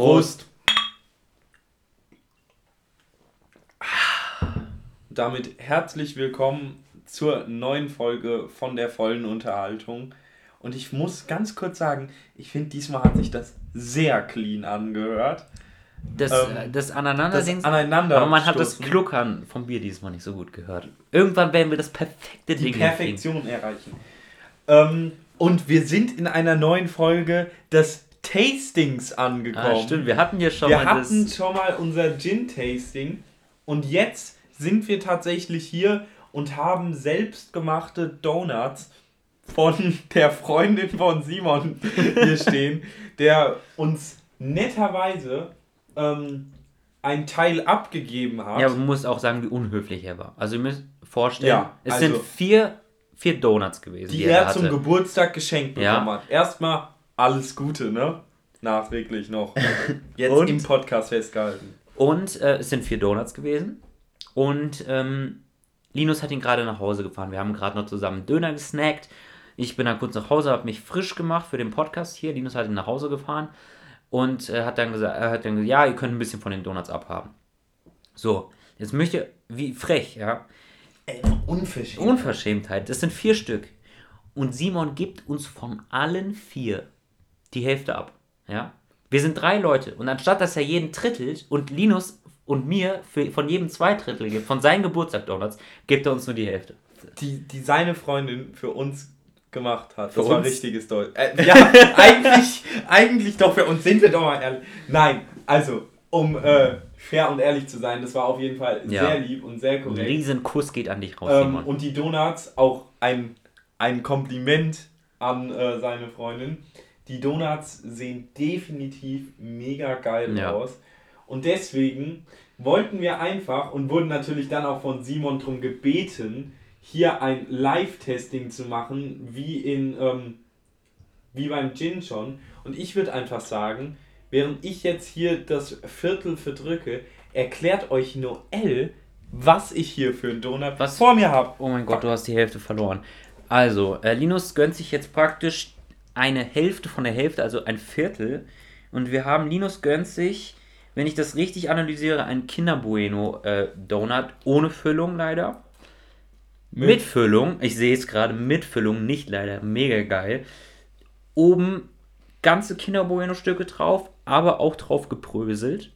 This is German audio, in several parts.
Prost. Damit herzlich willkommen zur neuen Folge von der vollen Unterhaltung. Und ich muss ganz kurz sagen, ich finde, diesmal hat sich das sehr clean angehört. Das, Ähm, das Aneinanderdings. das Aneinander aber man hat das. Kluckern vom Bier diesmal nicht so gut gehört. Irgendwann werden wir das perfekte die Ding. Perfektion erreichen. Ähm, und wir sind in einer neuen Folge des Tastings angekommen. Ah, stimmt, wir hatten ja schon wir mal hatten das. schon mal unser Gin-Tasting und jetzt sind wir tatsächlich hier und haben selbstgemachte Donuts von der Freundin von Simon hier stehen, der uns netterweise ähm, ein Teil abgegeben hat. Ja, man muss auch sagen, wie unhöflich er war. Also ihr müsst vorstellen, Ja, es also- sind vier, vier Donuts gewesen, die er er zum. Geburtstag geschenkt Ja. bekommen hat. Erstmal alles Gute, ne? Nachträglich noch. Jetzt Und? im Podcast festgehalten. Und äh, es sind vier Donuts gewesen. Und ähm, Linus hat ihn gerade nach Hause gefahren. Wir haben gerade noch zusammen Döner gesnackt. Ich bin dann kurz nach Hause, habe mich frisch gemacht für den Podcast hier. Linus hat ihn nach Hause gefahren und äh, hat dann gesagt, er hat dann gesagt, ja, ihr könnt ein bisschen von den Donuts abhaben. So, jetzt möchte, wie frech, ja. Ey, unverschämt. Unverschämtheit. Das sind vier Stück. Und Simon gibt uns von allen vier die Hälfte ab. Ja? Wir sind drei Leute. Und anstatt dass er jeden trittelt und Linus und mir für, von jedem zwei Drittel gibt, von seinen Geburtstag-Donuts, gibt er uns nur die Hälfte. die, die seine Freundin für uns gemacht hat. Für das war uns? richtiges Deutsch. Äh, ja, eigentlich, eigentlich doch für uns, sind wir doch mal ehrlich. Nein, also, um äh, fair und ehrlich zu sein, das war auf jeden Fall Ja. sehr lieb und sehr Ein korrekt. riesen Kuss geht an dich raus, Ähm, Simon. und die Donuts, auch ein, ein Kompliment an äh, seine Freundin. Die Donuts sehen definitiv mega geil Ja. aus. Und deswegen wollten wir einfach und wurden natürlich dann auch von Simon drum gebeten, hier ein Live-Testing zu machen, wie in ähm, wie beim Gin schon. Und ich würde einfach sagen, während ich jetzt hier das Viertel verdrücke, erklärt euch Noel, was ich hier für einen Donut Was? vor mir habe. Oh mein Gott, du hast die Hälfte verloren. Also, äh, Linus gönnt sich jetzt praktisch eine Hälfte von der Hälfte, also ein Viertel. Und wir haben, Linus gönnt sich, wenn ich das richtig analysiere, einen Kinder Bueno äh, Donut ohne Füllung leider. Mit, Füllung, ich sehe es gerade, mit Füllung, nicht leider, mega geil. Oben ganze Kinder Bueno Stücke drauf, aber auch drauf gebröselt.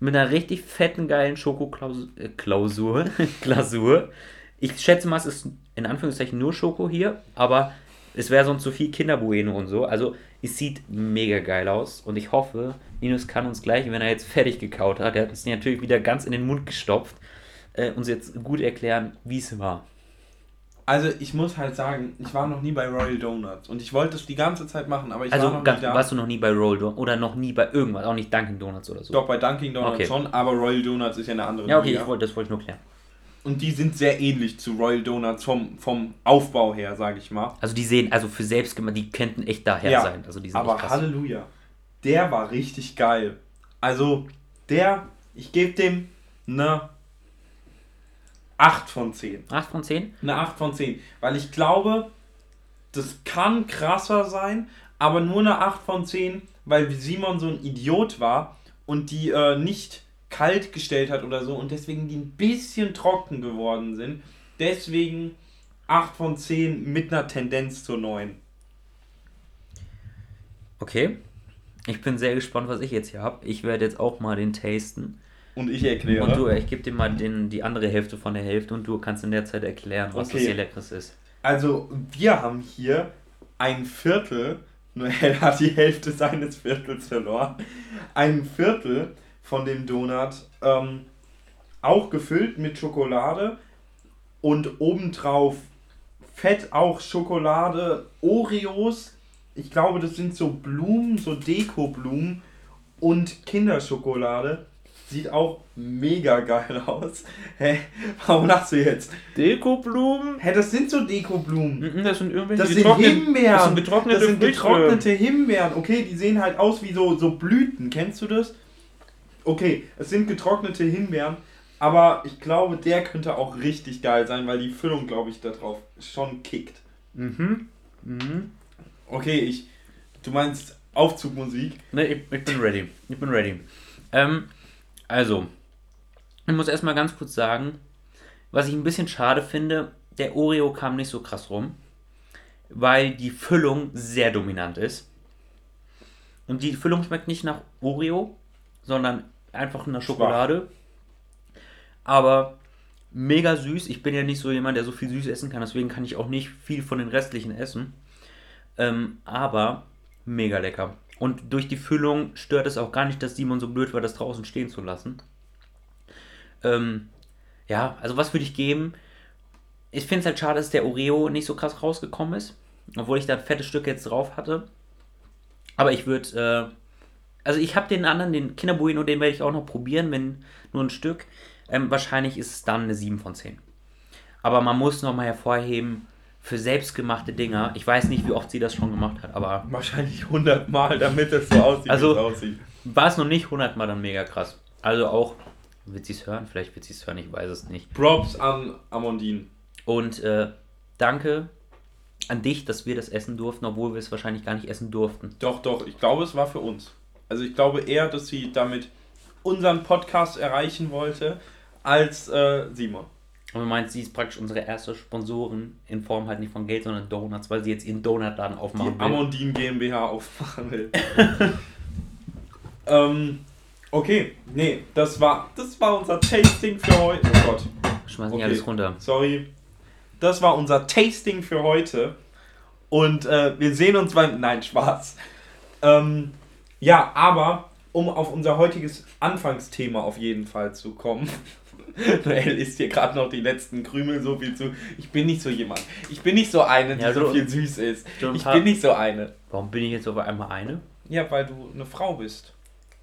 Mit einer richtig fetten, geilen Schokoklausur. Äh, Glasur. Ich schätze mal, es ist in Anführungszeichen nur Schoko hier, aber es wäre sonst zu viel Kinder Bueno und so. Also, es sieht mega geil aus und ich hoffe, Linus kann uns gleich, wenn er jetzt fertig gekaut hat, er hat es natürlich wieder ganz in den Mund gestopft, äh, uns jetzt gut erklären, wie es war. Also ich muss halt sagen, ich war noch nie bei Royal Donuts und ich wollte es die ganze Zeit machen, aber ich war Also, noch ganz, nie da. warst du noch nie bei Roll Don- oder noch nie bei irgendwas, auch nicht Dunkin' Donuts oder so? Doch, bei Dunkin' Donuts Okay. schon, aber Royal Donuts ist ja eine andere Ja, okay, wollte, das wollte ich nur klären. Und die sind sehr ähnlich zu Royal Donuts vom, vom Aufbau her, sage ich mal. Also die sehen, also für selbst gemacht, die könnten echt daher Ja, sein. Also die sind Aber. Halleluja, der war richtig geil. Also der, ich gebe dem eine 8 von 10. 8 von 10? Eine 8 von 10. Weil ich glaube, das kann krasser sein, aber nur eine 8 von 10, weil Simon so ein Idiot war und die äh, nicht kalt gestellt hat oder so und deswegen die ein bisschen trocken geworden sind. Deswegen 8 von 10 mit einer Tendenz zur 9. Okay. Ich bin sehr gespannt, was ich jetzt hier habe. Ich werde jetzt auch mal den tasten. Und ich erkläre. Und du, ich gebe dir mal den, die andere Hälfte von der Hälfte und du kannst in der Zeit erklären, was Okay. das hier Leckeres ist. Also, wir haben hier ein Viertel, Noel hat die Hälfte seines Viertels verloren, ein Viertel von dem Donut, ähm, auch gefüllt mit Schokolade und obendrauf Fett auch Schokolade, Oreos, ich glaube, das sind so Blumen, so Dekoblumen und Kinderschokolade. Sieht auch mega geil aus. Hä? Warum lachst du jetzt? Dekoblumen? Hä, das sind so Dekoblumen. Das sind irgendwelche Das sind Himbeeren. Das sind getrocknete, Das sind getrocknete Himbeeren. Okay, die sehen halt aus wie so, so Blüten. Kennst du das? Okay, es sind getrocknete Himbeeren. Aber ich glaube, der könnte auch richtig geil sein, weil die Füllung, glaube ich, da drauf schon kickt. Mhm. Mhm. Okay, ich. Du meinst Aufzugmusik. Ne, ich, ich bin ready. Ich bin ready. Ähm, also, ich muss erstmal ganz kurz sagen, was ich ein bisschen schade finde, der Oreo kam nicht so krass rum, weil die Füllung sehr dominant ist. Und die Füllung schmeckt nicht nach Oreo, sondern einfach nach Schokolade. Aber mega süß. Ich bin ja nicht so jemand, der so viel süß essen kann, deswegen kann ich auch nicht viel von den restlichen essen. Ähm, aber mega lecker. Und durch die Füllung stört es auch gar nicht, dass Simon so blöd war, das draußen stehen zu lassen. Ähm, ja, also was würde ich geben? Ich finde es halt schade, dass der Oreo nicht so krass rausgekommen ist. Obwohl ich da ein fettes Stück jetzt drauf hatte. Aber ich würde, äh, also ich habe den anderen, den Kinderbueno, den werde ich auch noch probieren, wenn nur ein Stück. Ähm, wahrscheinlich ist es dann eine 7 von 10. Aber man muss nochmal hervorheben, für selbstgemachte Dinger, ich weiß nicht, wie oft sie das schon gemacht hat, aber. Wahrscheinlich 100 Mal, damit es so aussieht, also, wie es aussieht. War es noch nicht 100 Mal dann mega krass. Also auch, wird sie es hören? Vielleicht wird sie es hören, ich weiß es nicht. Props an Amondin. Und äh, danke an dich, dass wir das essen durften, obwohl wir es wahrscheinlich gar nicht essen durften. Doch, doch, ich glaube, es war für uns. Also ich glaube eher, dass sie damit unseren Podcast erreichen wollte, als äh, Simon. Und du meinst, sie ist praktisch unsere erste Sponsorin in Form halt nicht von Geld, sondern Donuts, weil sie jetzt ihren Donutladen aufmachen Die will. Amondin GmbH aufmachen will. ähm, okay, nee, das war, das war unser Tasting für heute. Oh Gott, Schmeißen Okay. die alles runter. sorry. Das war unser Tasting für heute. Und äh, wir sehen uns beim. Nein, Spaß. Ähm, ja, aber um auf unser heutiges Anfangsthema auf jeden Fall zu kommen. Noel isst hier gerade noch die letzten Krümel so viel zu. Ich bin nicht so jemand. Ich bin nicht so eine, die Ja, so so- viel süß ist. so Ich bin nicht so eine. Warum bin ich jetzt auf einmal eine? Ja, weil du eine Frau bist.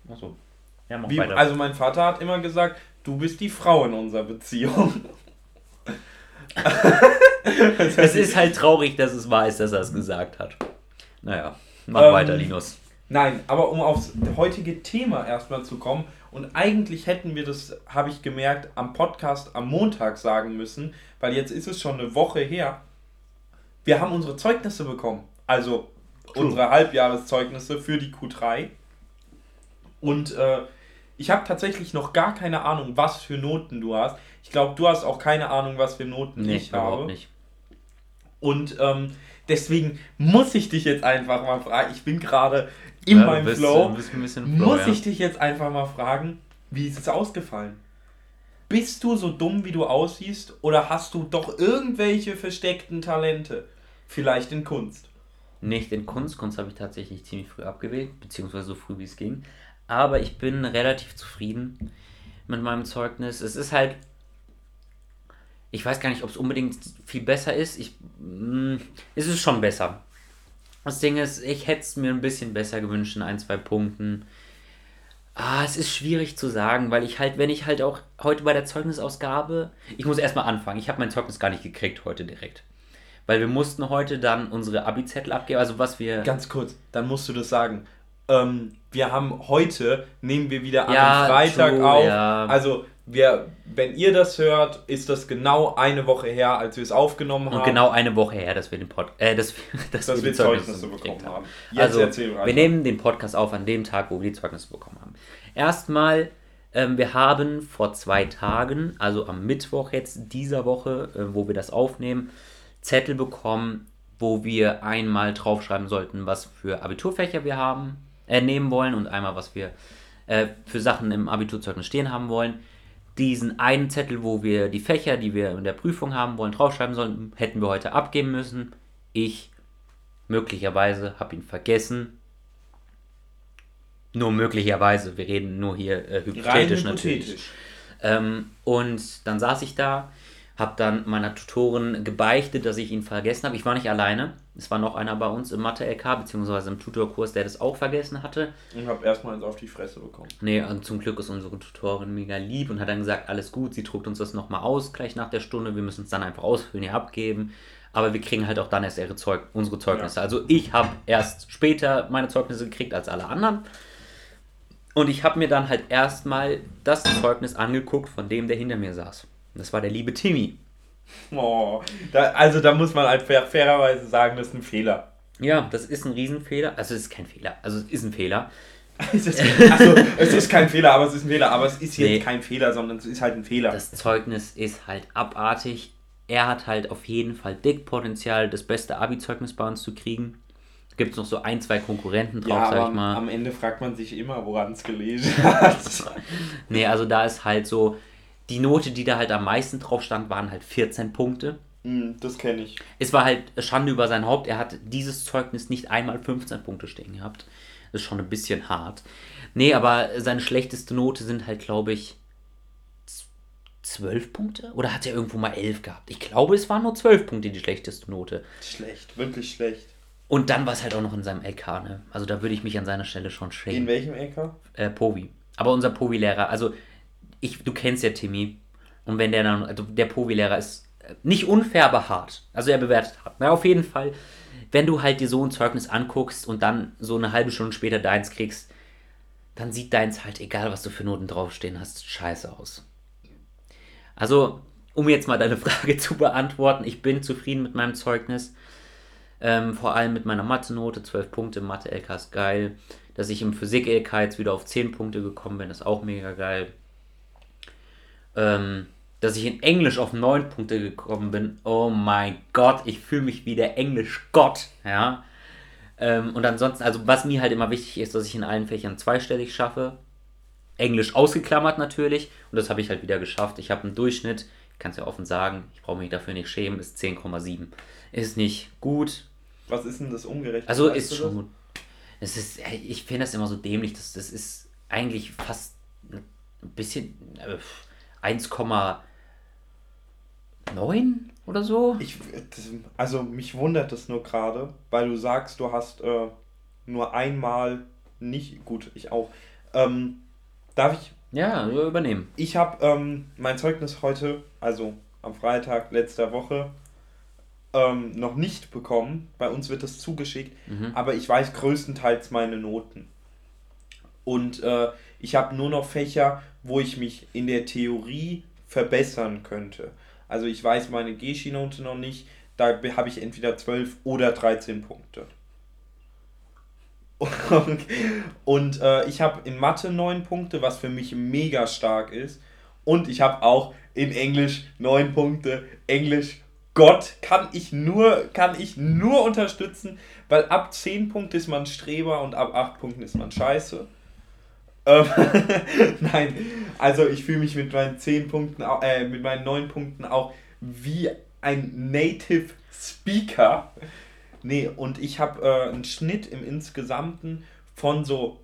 Achso. Ja, mach Wie, weiter. also mein Vater hat immer gesagt, du bist die Frau in unserer Beziehung. es ist halt traurig, dass es wahr ist, dass er es gesagt hat. Naja, mach Ähm, weiter, Linus. Nein, aber um aufs heutige Thema erstmal zu kommen, und eigentlich hätten wir das, habe ich gemerkt, am Podcast am Montag sagen müssen, weil jetzt ist es schon eine Woche her. Wir haben unsere Zeugnisse bekommen. Also True. unsere Halbjahreszeugnisse für die Q3. Und äh, ich habe tatsächlich noch gar keine Ahnung, was für Noten du hast. Ich glaube, du hast auch keine Ahnung, was für Noten Nee, ich habe. nicht. Und ähm, deswegen muss ich dich jetzt einfach mal fragen. Ich bin gerade in Ja, meinem bist, Flow. Flow, muss ja. ich dich jetzt einfach mal fragen, wie ist es ausgefallen? Bist du so dumm, wie du aussiehst, oder hast du doch irgendwelche versteckten Talente? Vielleicht in Kunst. Nicht in Kunst. Kunst habe ich tatsächlich ziemlich früh abgewählt, beziehungsweise so früh wie es ging. Aber ich bin relativ zufrieden mit meinem Zeugnis. Es ist halt. Ich weiß gar nicht, ob es unbedingt viel besser ist. Ich, mh, es ist schon besser. Das Ding ist, ich hätte es mir ein bisschen besser gewünscht in ein, zwei Punkten. Ah, es ist schwierig zu sagen, weil ich halt, wenn ich halt auch heute bei der Zeugnisausgabe, ich muss erstmal anfangen. Ich habe mein Zeugnis gar nicht gekriegt heute direkt. Weil wir mussten heute dann unsere Abi-Zettel abgeben, also was wir. Ganz kurz, dann musst du das sagen. Ähm, wir haben heute, nehmen wir wieder an Ja, Freitag true, auf. ja. Also, wir, wenn ihr das hört, ist das genau eine Woche her, als wir es aufgenommen und haben. genau eine Woche her, dass wir den Pod äh, dass, wir- dass, dass wir die Zeugnisse gekriegt bekommen haben. Jetzt also, weiter. wir nehmen den Podcast auf an dem Tag, wo wir die Zeugnisse bekommen haben. Erstmal, ähm, wir haben vor zwei Tagen, also am Mittwoch jetzt dieser Woche, äh, wo wir das aufnehmen, Zettel bekommen, wo wir einmal draufschreiben sollten, was für Abiturfächer wir haben, äh, nehmen wollen und einmal, was wir äh, für Sachen im Abiturzeugnis stehen haben wollen. Diesen einen Zettel, wo wir die Fächer, die wir in der Prüfung haben wollen, draufschreiben sollten, hätten wir heute abgeben müssen. Ich möglicherweise habe ihn vergessen. Nur möglicherweise, wir reden nur hier äh, Rein hypothetisch natürlich. hypothetisch. Ähm, und dann saß ich da, habe dann meiner Tutorin gebeichtet, dass ich ihn vergessen habe. Ich war nicht alleine. Es war noch einer bei uns im Mathe-LK, beziehungsweise im Tutorkurs, der das auch vergessen hatte. Und hab erstmal eins auf die Fresse bekommen. Nee, und zum Glück ist unsere Tutorin mega lieb und hat dann gesagt, alles gut, sie druckt uns das nochmal aus, gleich nach der Stunde. Wir müssen es dann einfach ausfüllen, hier abgeben. Aber wir kriegen halt auch dann erst Zeug unsere Zeugnisse. Also ich habe erst später meine Zeugnisse gekriegt als alle anderen. Und ich habe mir dann halt erstmal das Zeugnis angeguckt von dem, der hinter mir saß. Das war der liebe Timmy. Oh, da, also da muss man halt fair, fairerweise sagen, das ist ein Fehler. Ja, das ist ein Riesenfehler. Also es ist kein Fehler. Also es ist ein Fehler. es, ist, also, es ist kein Fehler, aber es ist ein Fehler. Aber es ist jetzt Nee. kein Fehler, sondern es ist halt ein Fehler. Das Zeugnis ist halt abartig. Er hat halt auf jeden Fall dick Potenzial, das beste Abi-Zeugnis bei uns zu kriegen. Gibt es noch so ein, zwei Konkurrenten drauf, ja, sag ich mal. am Ende fragt man sich immer, woran es gelesen hat. Nee, also da ist halt so, die Note, die da halt am meisten drauf stand, waren halt 14 Punkte. Hm, das kenne ich. Es war halt Schande über sein Haupt. Er hat dieses Zeugnis nicht einmal 15 Punkte stehen gehabt. Das ist schon ein bisschen hart. Nee, aber seine schlechteste Note sind halt, glaube ich, z- 12 Punkte? Oder hat er irgendwo mal 11 gehabt? Ich glaube, es waren nur 12 Punkte die schlechteste Note. Schlecht, wirklich schlecht. Und dann war es halt auch noch in seinem LK, ne? Also da würde ich mich an seiner Stelle schon In schämen. welchem LK? Äh, Povi. Aber unser Povi-Lehrer, also ich, du kennst ja Timmy. Und wenn der dann, also der Povi-Lehrer ist äh, nicht unfair, aber hart. Also er bewertet hart. Na, auf jeden Fall, wenn du halt dir so ein Zeugnis anguckst und dann so eine halbe Stunde später deins kriegst, dann sieht deins halt, egal was du für Noten draufstehen hast, scheiße aus. Also, um jetzt mal deine Frage zu beantworten, ich bin zufrieden mit meinem Zeugnis. Ähm, vor allem mit meiner Mathe-Note, 12 Punkte, Mathe-LK ist geil. Dass ich im Physik-LK jetzt wieder auf 10 Punkte gekommen bin, ist auch mega geil. Ähm, dass ich in Englisch auf 9 Punkte gekommen bin, oh mein Gott, ich fühle mich wie der Englisch-Gott, ja. Ähm, und ansonsten, also was mir halt immer wichtig ist, dass ich in allen Fächern zweistellig schaffe. Englisch ausgeklammert natürlich. Und das habe ich halt wieder geschafft. Ich habe einen Durchschnitt, ich kann es ja offen sagen, ich brauche mich dafür nicht schämen, ist 10,7. Ist nicht gut. Was ist denn das umgerechnet? Also Weißt ist schon gut. Es ist, ich finde das immer so dämlich, das, das ist eigentlich fast ein bisschen äh, 1,9 oder so. Ich, also mich wundert das nur gerade, weil du sagst, du hast äh, nur einmal nicht, gut, ich auch. Ähm, darf ich, Ja, übernehmen. ich habe ähm, mein Zeugnis heute, also am Freitag letzter Woche, ähm, noch nicht bekommen. Bei uns wird das zugeschickt, Mhm. aber ich weiß größtenteils meine Noten. Und äh, ich habe nur noch Fächer, wo ich mich in der Theorie verbessern könnte. Also ich weiß meine Geschi-Note noch nicht. Da habe ich entweder 12 oder 13 Punkte. Und, und äh, ich habe in Mathe 9 Punkte, was für mich mega stark ist. Und ich habe auch in Englisch 9 Punkte. Englisch, Gott, kann ich nur, kann ich nur unterstützen, weil ab 10 Punkten ist man Streber und ab 8 Punkten ist man scheiße. Ähm, Nein, also ich fühle mich mit meinen 10 Punkten, äh, mit meinen 9 Punkten auch wie ein Native Speaker. Nee, und ich habe äh, einen Schnitt im Insgesamten von so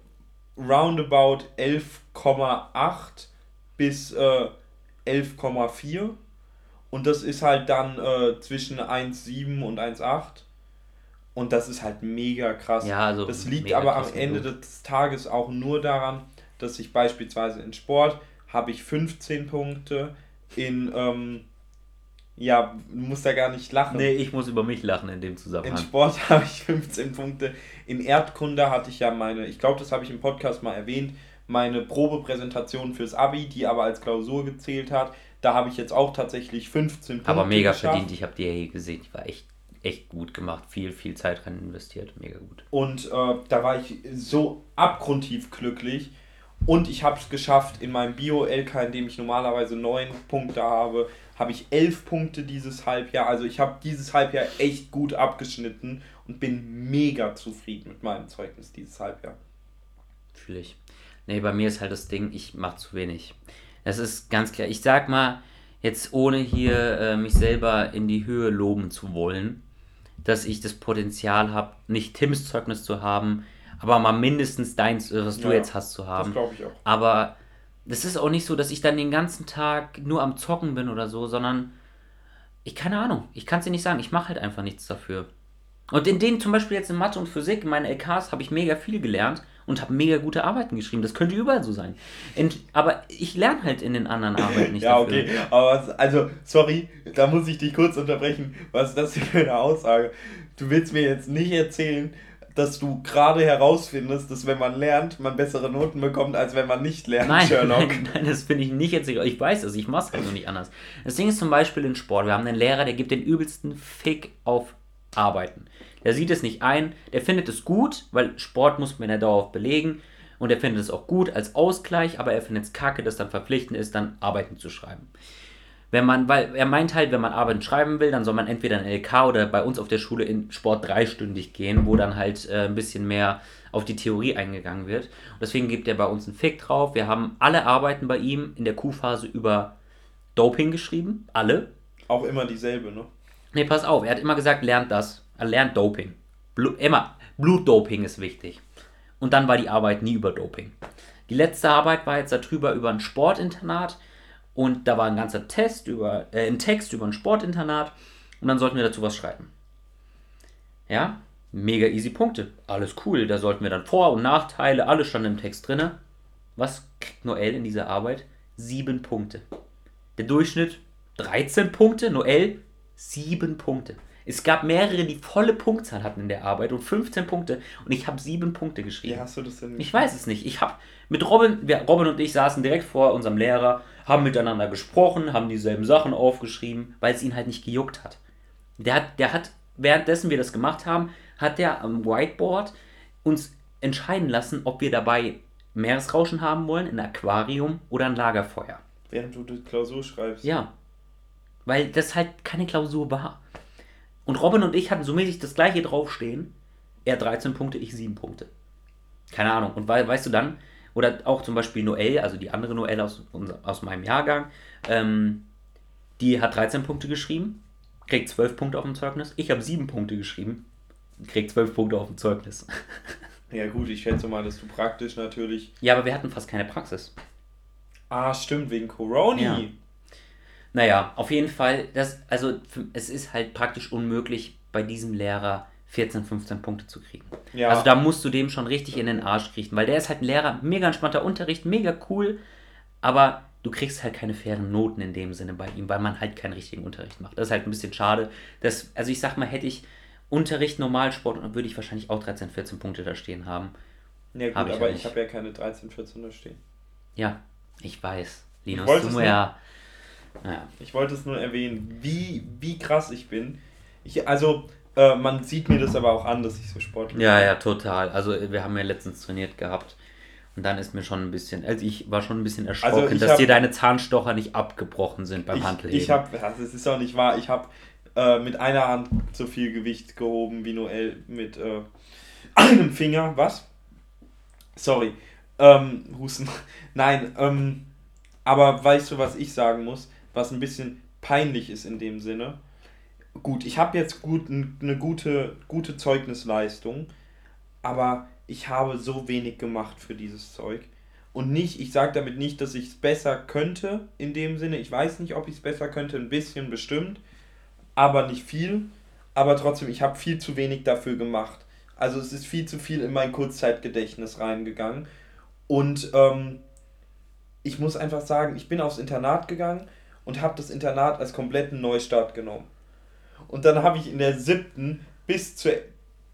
roundabout 11,8 bis äh, 11,4. Und das ist halt dann äh, zwischen 1,7 und 1,8. Und das ist halt mega krass. Ja, also Das liegt aber am Ende gut. des Tages auch nur daran, dass ich beispielsweise in Sport habe ich 15 Punkte, in, ähm, ja, du musst da gar nicht lachen. Nee, ich muss über mich lachen in dem In Zusammenhang. Sport habe ich 15 Punkte. In Erdkunde hatte ich ja meine, ich glaube, das habe ich im Podcast mal erwähnt, meine Probepräsentation fürs Abi, die aber als Klausur gezählt hat. Da habe ich jetzt auch tatsächlich 15 Punkte. Aber mega geschafft. verdient, ich habe die ja hier gesehen, die war echt, echt gut gemacht. Viel, viel Zeit rein investiert, mega gut. Und äh, da war ich so abgrundtief glücklich. Und ich habe es geschafft, in meinem Bio-LK, in dem ich normalerweise 9 Punkte habe, habe ich 11 Punkte dieses Halbjahr. Also ich habe dieses Halbjahr echt gut abgeschnitten und bin mega zufrieden mit meinem Zeugnis dieses Halbjahr. Fühle ich. Nee, bei mir ist halt das Ding, ich mache zu wenig. Das ist ganz klar. Ich sag mal, jetzt ohne hier äh, mich selber in die Höhe loben zu wollen, dass ich das Potenzial habe, nicht Tims Zeugnis zu haben, aber mal mindestens deins, äh, was du Ja, jetzt hast, zu Das haben. glaube ich auch. Aber das ist auch nicht so, dass ich dann den ganzen Tag nur am Zocken bin oder so, sondern ich keine Ahnung. Ich kann es dir nicht sagen. Ich mache halt einfach nichts dafür. Und in denen zum Beispiel jetzt in Mathe und Physik, in meinen LKs, habe ich mega viel gelernt und habe mega gute Arbeiten geschrieben. Das könnte überall so sein. In, aber ich lerne halt in den anderen Arbeiten nicht ja, dafür. okay. Aber also, sorry, da muss ich dich kurz unterbrechen. Was ist das für eine Aussage? Du willst mir jetzt nicht erzählen, dass du gerade herausfindest, dass wenn man lernt, man bessere Noten bekommt, als wenn man nicht lernt, Nein, Sherlock. nein, nein, das finde ich nicht jetzt. Ich weiß es, ich mache es halt nur nicht anders. Das Ding ist zum Beispiel in Sport. Wir haben einen Lehrer, der gibt den übelsten Fick auf Arbeiten. Der sieht es nicht ein, der findet es gut, weil Sport muss man ja dauerhaft belegen und er findet es auch gut als Ausgleich, aber er findet es kacke, dass dann verpflichtend ist, dann Arbeiten zu schreiben. Wenn man, weil er meint halt, wenn man Arbeiten schreiben will, dann soll man entweder in LK oder bei uns auf der Schule in Sport dreistündig gehen, wo dann halt äh, ein bisschen mehr auf die Theorie eingegangen wird. Und deswegen gibt er bei uns einen Fick drauf. Wir haben alle Arbeiten bei ihm in der Q-Phase über Doping geschrieben. Alle. Auch immer dieselbe, ne? Nee, pass auf, er hat immer gesagt, lernt das. Er lernt Doping. Blu immer, Blutdoping ist wichtig. Und dann war die Arbeit nie über Doping. Die letzte Arbeit war jetzt darüber über ein Sportinternat und da war ein ganzer Test über, äh, ein Text über ein Sportinternat und dann sollten wir dazu was schreiben. Ja, mega easy Punkte. Alles cool. Da sollten wir dann Vor- und Nachteile, alles stand im Text drin. Was kriegt Noel in dieser Arbeit? Sieben Punkte. Der Durchschnitt 13 Punkte, Noel 7 Punkte. Es gab mehrere, die volle Punktzahl hatten in der Arbeit und 15 Punkte und ich habe 7 Punkte geschrieben. Wie hast du das denn? Ich weiß es nicht. Ich habe mit Robin, wir, Robin und ich saßen direkt vor unserem Lehrer, haben miteinander gesprochen, haben dieselben Sachen aufgeschrieben, weil es ihn halt nicht gejuckt hat. Der hat, der hat, währenddessen wir das gemacht haben, hat der am Whiteboard uns entscheiden lassen, ob wir dabei Meeresrauschen haben wollen, ein Aquarium oder ein Lagerfeuer. Während du die Klausur schreibst. Ja. Weil das halt keine Klausur war. Und Robin und ich hatten so mäßig das gleiche draufstehen. Er 13 Punkte, ich 7 Punkte. Keine Ahnung. Und we weißt du dann, oder auch zum Beispiel Noelle, also die andere Noelle aus, aus meinem Jahrgang, ähm, die hat 13 Punkte geschrieben, kriegt 12 Punkte auf dem Zeugnis. Ich habe 7 Punkte geschrieben, kriegt 12 Punkte auf dem Zeugnis. Ja gut, ich schätze mal, dass du praktisch natürlich... Ja, aber wir hatten fast keine Praxis. Ah, stimmt, wegen Corona. Ja. Naja, auf jeden Fall, das, also es ist halt praktisch unmöglich, bei diesem Lehrer 14, 15 Punkte zu kriegen. Ja. Also da musst du dem schon richtig in den Arsch kriechen, weil der ist halt ein Lehrer, mega entspannter Unterricht, mega cool, aber du kriegst halt keine fairen Noten in dem Sinne bei ihm, weil man halt keinen richtigen Unterricht macht. Das ist halt ein bisschen schade. Das, also ich sag mal, hätte ich Unterricht, Normalsport, dann würde ich wahrscheinlich auch 13, 14 Punkte da stehen haben. Ja gut, Hab ich aber ja ich habe ja keine 13, 14 da stehen. Ja, ich weiß. Linus, wollte du ja. Naja. Ich wollte es nur erwähnen, wie, wie krass ich bin. Ich, also, äh, man sieht mir das aber auch an, dass ich so sportlich Ja, ja, total. Also wir haben ja letztens trainiert gehabt. Und dann ist mir schon ein bisschen, also ich war schon ein bisschen erschrocken, Also dass hab- dir deine Zahnstocher nicht abgebrochen sind beim Ich, Handelheben. ich habe, das ist auch nicht wahr, ich habe äh, mit einer Hand so viel Gewicht gehoben wie Noel mit äh, einem Finger. Was? Sorry. Ähm, Husten. Nein, ähm, aber weißt du, was ich sagen muss, was ein bisschen peinlich ist in dem Sinne? Gut, ich habe jetzt gut, eine gute, gute Zeugnisleistung, aber ich habe so wenig gemacht für dieses Zeug. Und nicht, ich sage damit nicht, dass ich es besser könnte, in dem Sinne. Ich weiß nicht, ob ich es besser könnte, ein bisschen bestimmt, aber nicht viel. Aber trotzdem, ich habe viel zu wenig dafür gemacht. Also es ist viel zu viel in mein Kurzzeitgedächtnis reingegangen. Und ähm, ich muss einfach sagen, ich bin aufs Internat gegangen und habe das Internat als kompletten Neustart genommen. Und dann habe ich in der siebten bis zur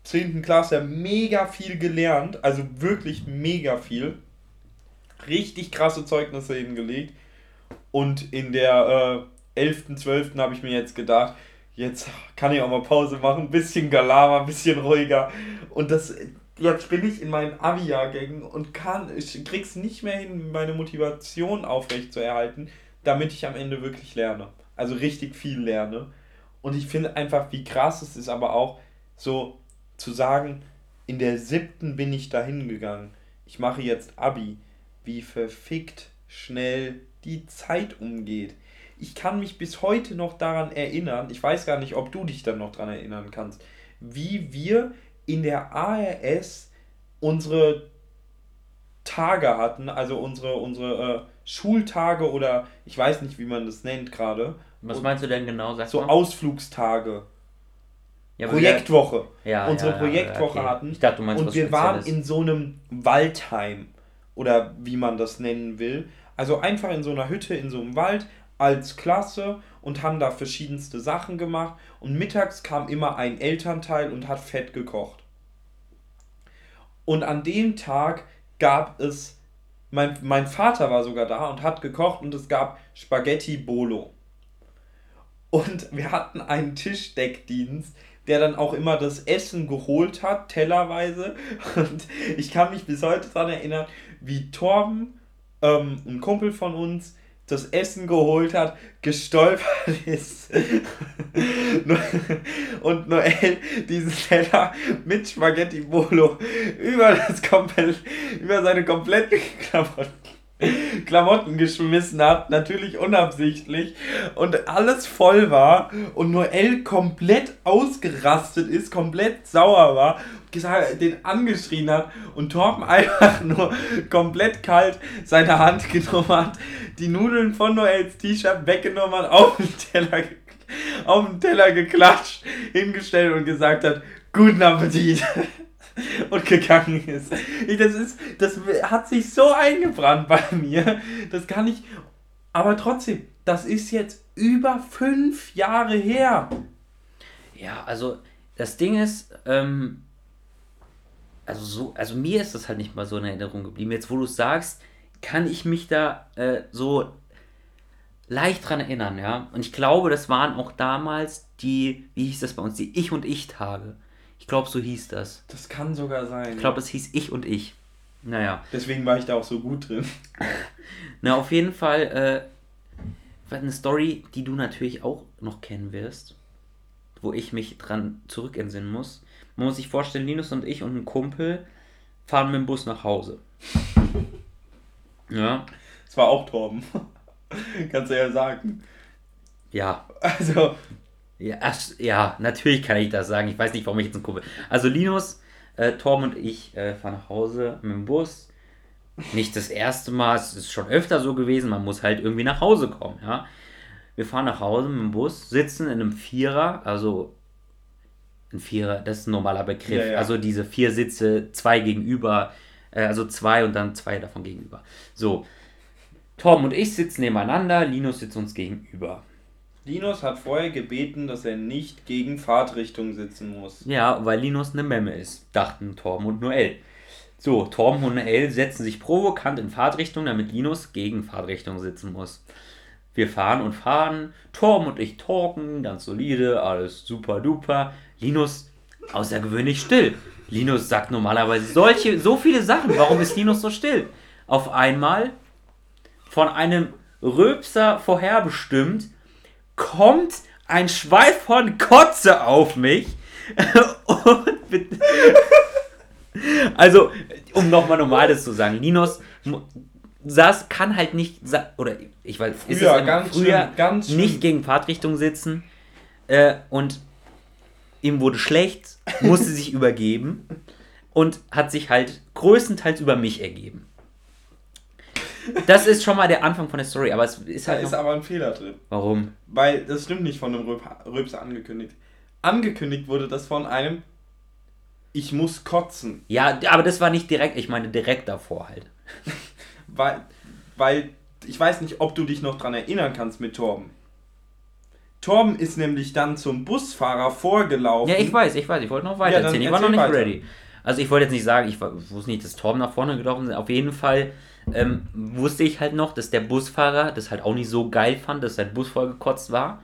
zehnten Klasse mega viel gelernt, also wirklich mega viel. Richtig krasse Zeugnisse hingelegt. Und in der äh, 11., 12. habe ich mir jetzt gedacht, jetzt kann ich auch mal Pause machen, bisschen Galamer, ein bisschen ruhiger. Und das, jetzt bin ich in meinen Abi-Jahrgängen und kann, ich krieg's nicht mehr hin, meine Motivation aufrechtzuerhalten, damit ich am Ende wirklich lerne. Also richtig viel lerne. Und ich finde einfach, wie krass es ist, aber auch so zu sagen, in der siebten bin ich dahin gegangen. Ich mache jetzt Abi. Wie verfickt schnell die Zeit umgeht. Ich kann mich bis heute noch daran erinnern, ich weiß gar nicht, ob du dich dann noch daran erinnern kannst, wie wir in der ARS unsere Tage hatten, also unsere, unsere äh, Schultage oder ich weiß nicht, wie man das nennt gerade. Was meinst du denn genau? Sag So mal. Ausflugstage. Ja, Projektwoche. ja, unsere ja, Projektwoche okay. hatten. Ich dachte, du meinst Und wir waren in so einem Waldheim oder wie man das nennen will. Also einfach in so einer Hütte in so einem Wald als Klasse und haben da verschiedenste Sachen gemacht. Und mittags kam immer ein Elternteil und hat fett gekocht. Und an dem Tag gab es, mein, mein Vater war sogar da und hat gekocht und es gab Spaghetti Bolo. Und wir hatten einen Tischdeckdienst, der dann auch immer das Essen geholt hat, tellerweise. Und ich kann mich bis heute daran erinnern, wie Torben, ähm, ein Kumpel von uns, das Essen geholt hat, gestolpert ist und Noel diesen Teller mit Spaghetti Bolo über das komplett, über seine kompletten Klamotten, Klamotten geschmissen hat, natürlich unabsichtlich und alles voll war und Noel komplett ausgerastet ist, komplett sauer war, den angeschrien hat und Torben einfach nur komplett kalt seine Hand genommen hat, die Nudeln von Noels T-Shirt weggenommen hat, auf den Teller, auf den Teller geklatscht, hingestellt und gesagt hat, guten Appetit. und gegangen ist. Das ist, das hat sich so eingebrannt bei mir. Das kann ich. Aber trotzdem, das ist jetzt über fünf Jahre her. Ja, also das Ding ist, ähm, also so, also mir ist das halt nicht mal so in Erinnerung geblieben. Jetzt, wo du es sagst, kann ich mich da äh, so leicht dran erinnern, ja. Und ich glaube, das waren auch damals die, wie hieß das bei uns, die Ich und Ich-Tage. Ich glaube, so hieß das. Das kann sogar sein. Ich glaube, es hieß Ich und Ich. Naja. Deswegen war ich da auch so gut drin. Na, auf jeden Fall äh, eine Story, die du natürlich auch noch kennen wirst, wo ich mich dran zurückentsinnen muss. Man muss sich vorstellen, Linus und ich und ein Kumpel fahren mit dem Bus nach Hause. Ja. Das war auch Torben. Kannst du ja sagen. Ja. Also. Ja, ach, ja, natürlich kann ich das sagen. Ich weiß nicht, warum ich jetzt ein Kumpel. Also Linus, äh, Torben und ich äh, fahren nach Hause mit dem Bus. Nicht das erste Mal, es ist schon öfter so gewesen, man muss halt irgendwie nach Hause kommen, ja. Wir fahren nach Hause mit dem Bus, sitzen in einem Vierer, also ein Vierer, das ist ein normaler Begriff. Ja, ja. Also diese vier Sitze, zwei gegenüber, äh, also zwei und dann zwei davon gegenüber. So, Tom und ich sitzen nebeneinander, Linus sitzt uns gegenüber. Linus hat vorher gebeten, dass er nicht gegen Fahrtrichtung sitzen muss. Ja, weil Linus eine Memme ist, dachten Torben und Noel. So, Torben und Noel setzen sich provokant in Fahrtrichtung, damit Linus gegen Fahrtrichtung sitzen muss. Wir fahren und fahren, Torben und ich talken, ganz solide, alles super duper. Linus außergewöhnlich still. Linus sagt normalerweise solche, so viele Sachen. Warum ist Linus so still? Auf einmal von einem Röpser vorherbestimmt, kommt ein Schweif von Kotze auf mich. also, um nochmal Normales zu sagen, Linus saß, kann halt nicht, oder ich weiß, früher, ist es ganz früher schön, ganz nicht gegen Fahrtrichtung sitzen äh, und ihm wurde schlecht, musste sich übergeben und hat sich halt größtenteils über mich ergeben. Das ist schon mal der Anfang von der Story, aber es ist halt. Da ist aber ein Fehler drin. Warum? Weil das stimmt nicht von einem Röp Röpser angekündigt. Angekündigt wurde das von einem Ich muss kotzen. Ja, aber das war nicht direkt, ich meine direkt davor halt. weil, weil, ich weiß nicht, ob du dich noch dran erinnern kannst mit Torben. Torben ist nämlich dann zum Busfahrer vorgelaufen. Ja, ich weiß, ich weiß, ich wollte noch weiter ja, erzählen. Ich war noch nicht weiter. ready. Also ich wollte jetzt nicht sagen, ich wusste nicht, dass Torben nach vorne gelaufen ist. Auf jeden Fall ähm, wusste ich halt noch, dass der Busfahrer das halt auch nicht so geil fand, dass sein Bus vollgekotzt war.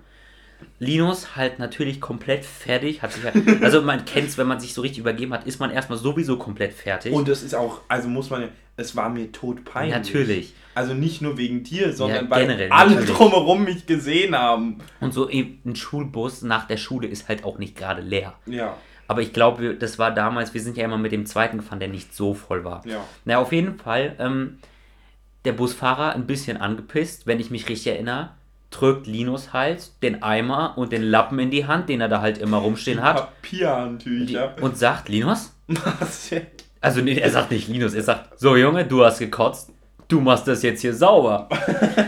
Linus halt natürlich komplett fertig, hat sich halt, also man kennt es, wenn man sich so richtig übergeben hat, ist man erstmal sowieso komplett fertig. Und es ist auch, also muss man, es war mir tot peinlich. Natürlich. Also nicht nur wegen dir, sondern ja, weil alle natürlich. drumherum mich gesehen haben. Und so ein Schulbus nach der Schule ist halt auch nicht gerade leer. Ja. Aber ich glaube, das war damals, wir sind ja immer mit dem zweiten gefahren, der nicht so voll war. Ja. Na, auf jeden Fall, ähm, der Busfahrer ein bisschen angepisst, wenn ich mich richtig erinnere, drückt Linus halt den Eimer und den Lappen in die Hand, den er da halt immer rumstehen hat. Papierhandtücher. Und sagt, Linus? Was? Also nee, er sagt nicht Linus, er sagt, so Junge, du hast gekotzt, du machst das jetzt hier sauber.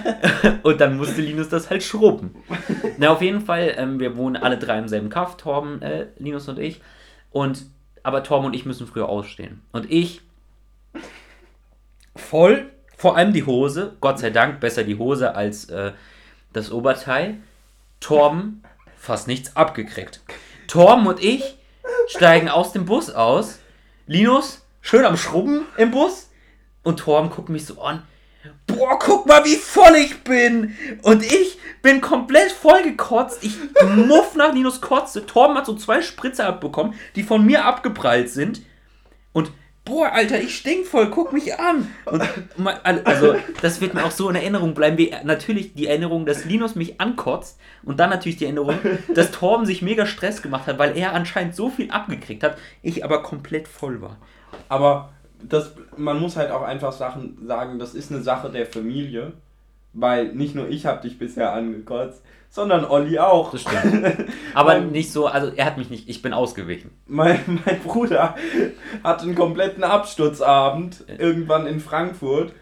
und dann musste Linus das halt schrubben. Na, auf jeden Fall, ähm, wir wohnen alle drei im selben Kaff, Torben, äh, Linus und ich. Und, aber Torben und ich müssen früher ausstehen. Und ich voll vor allem die Hose, Gott sei Dank, besser die Hose als äh, das Oberteil. Torben fast nichts abgekriegt. Torben und ich steigen aus dem Bus aus. Linus schön am Schrubben im Bus. Und Torben guckt mich so an. boah, guck mal, wie voll ich bin. Und ich bin komplett vollgekotzt. Ich muff nach Linus Kotze. Torben hat so zwei Spritzer abbekommen, die von mir abgeprallt sind. Boah, Alter, ich stink voll, guck mich an. Und also, das wird mir auch so in Erinnerung bleiben, wie natürlich die Erinnerung, dass Linus mich ankotzt und dann natürlich die Erinnerung, dass Torben sich mega Stress gemacht hat, weil er anscheinend so viel abgekriegt hat, ich aber komplett voll war. Aber das, man muss halt auch einfach Sachen sagen, das ist eine Sache der Familie, weil nicht nur ich habe dich bisher angekotzt, sondern Olli auch. Das stimmt. Aber mein, nicht so, also er hat mich nicht, ich bin ausgewichen. Mein, mein Bruder hatte einen kompletten Absturzabend irgendwann in Frankfurt.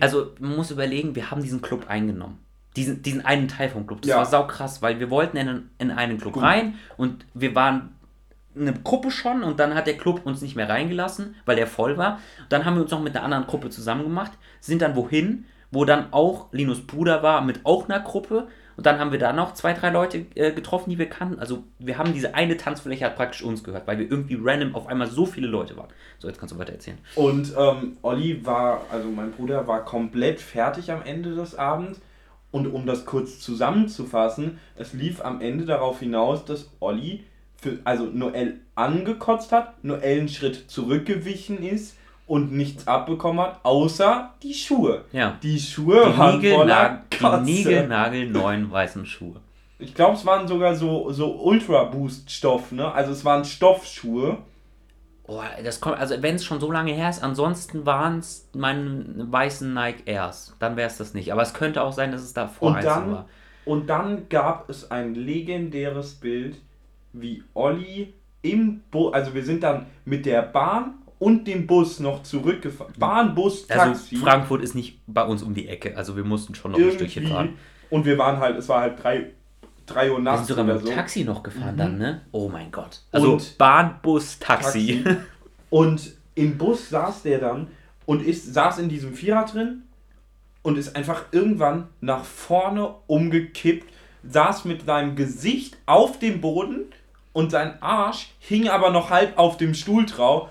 Also man muss überlegen, wir haben diesen Club eingenommen. Diesen, diesen einen Teil vom Club. Das ja. war sau krass, weil wir wollten in, in einen Club Gut. rein und wir waren eine Gruppe schon und dann hat der Club uns nicht mehr reingelassen, weil der voll war. Dann haben wir uns noch mit einer anderen Gruppe zusammen gemacht, sind dann wohin, wo dann auch Linus Bruder war mit auch einer Gruppe. Und dann haben wir da noch zwei, drei Leute äh, getroffen, die wir kannten. Also wir haben diese eine Tanzfläche hat praktisch uns gehört, weil wir irgendwie random auf einmal so viele Leute waren. So, jetzt kannst du weiter erzählen. Und ähm, Olli war, also mein Bruder war komplett fertig am Ende des Abends. Und um das kurz zusammenzufassen, es lief am Ende darauf hinaus, dass Olli für, also Noel angekotzt hat, Noel einen Schritt zurückgewichen ist und nichts abbekommen hat, außer die Schuhe. Ja. Die Schuhe die waren voller Kotze. Die Nigelnagel neuen weißen Schuhe. Ich glaube, es waren sogar so, so Ultra Boost Stoff, ne? Also es waren Stoffschuhe. Oh, das kommt, also wenn es schon so lange her ist, ansonsten waren es meine weißen Nike Airs. Dann wäre es das nicht. Aber es könnte auch sein, dass es davor und dann, war. Und dann gab es ein legendäres Bild, wie Olli im Bus, also wir sind dann mit der Bahn und dem Bus noch zurückgefahren. Bahn, Bus, also Taxi. Also Frankfurt ist nicht bei uns um die Ecke, also wir mussten schon noch Irgendwie. ein Stückchen fahren. Und wir waren halt, es war halt drei, drei Uhr nachts. Wir sind sogar mit dem so. Taxi noch gefahren mhm. dann, ne? Oh mein Gott. Also und Bahn, Bus, Taxi. Taxi. Und im Bus saß der dann und ist, saß in diesem Vierer drin und ist einfach irgendwann nach vorne umgekippt, saß mit seinem Gesicht auf dem Boden und sein Arsch hing aber noch halb auf dem Stuhl drauf.